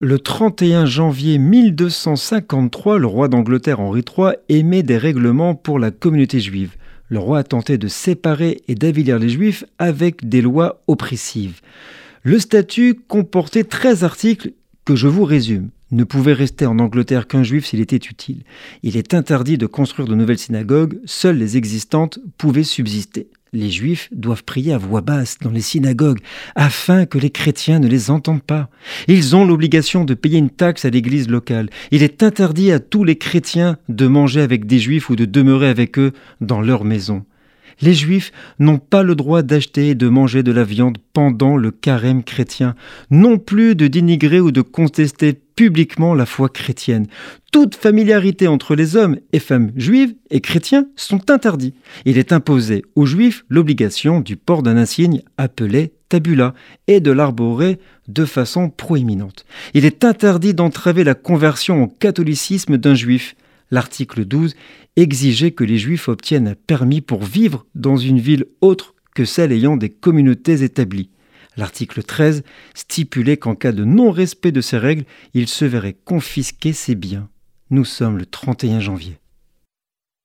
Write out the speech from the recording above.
Le 31 janvier 1253, le roi d'Angleterre Henri III émet des règlements pour la communauté juive. Le roi a tenté de séparer et d'avilir les juifs avec des lois oppressives. Le statut comportait 13 articles que je vous résume. Ne pouvait rester en Angleterre qu'un juif s'il était utile. Il est interdit de construire de nouvelles synagogues, seules les existantes pouvaient subsister. Les juifs doivent prier à voix basse dans les synagogues afin que les chrétiens ne les entendent pas. Ils ont l'obligation de payer une taxe à l'église locale. Il est interdit à tous les chrétiens de manger avec des juifs ou de demeurer avec eux dans leur maison. Les juifs n'ont pas le droit d'acheter et de manger de la viande pendant le carême chrétien, non plus de dénigrer ou de contester publiquement la foi chrétienne. Toute familiarité entre les hommes et femmes juives et chrétiens sont interdits. Il est imposé aux juifs l'obligation du port d'un insigne appelé tabula et de l'arborer de façon proéminente. Il est interdit d'entraver la conversion au catholicisme d'un juif l'article 12 exigeait que les Juifs obtiennent un permis pour vivre dans une ville autre que celle ayant des communautés établies. L'article 13 stipulait qu'en cas de non-respect de ces règles, il se verrait confisquer ses biens. Nous sommes le 31 janvier.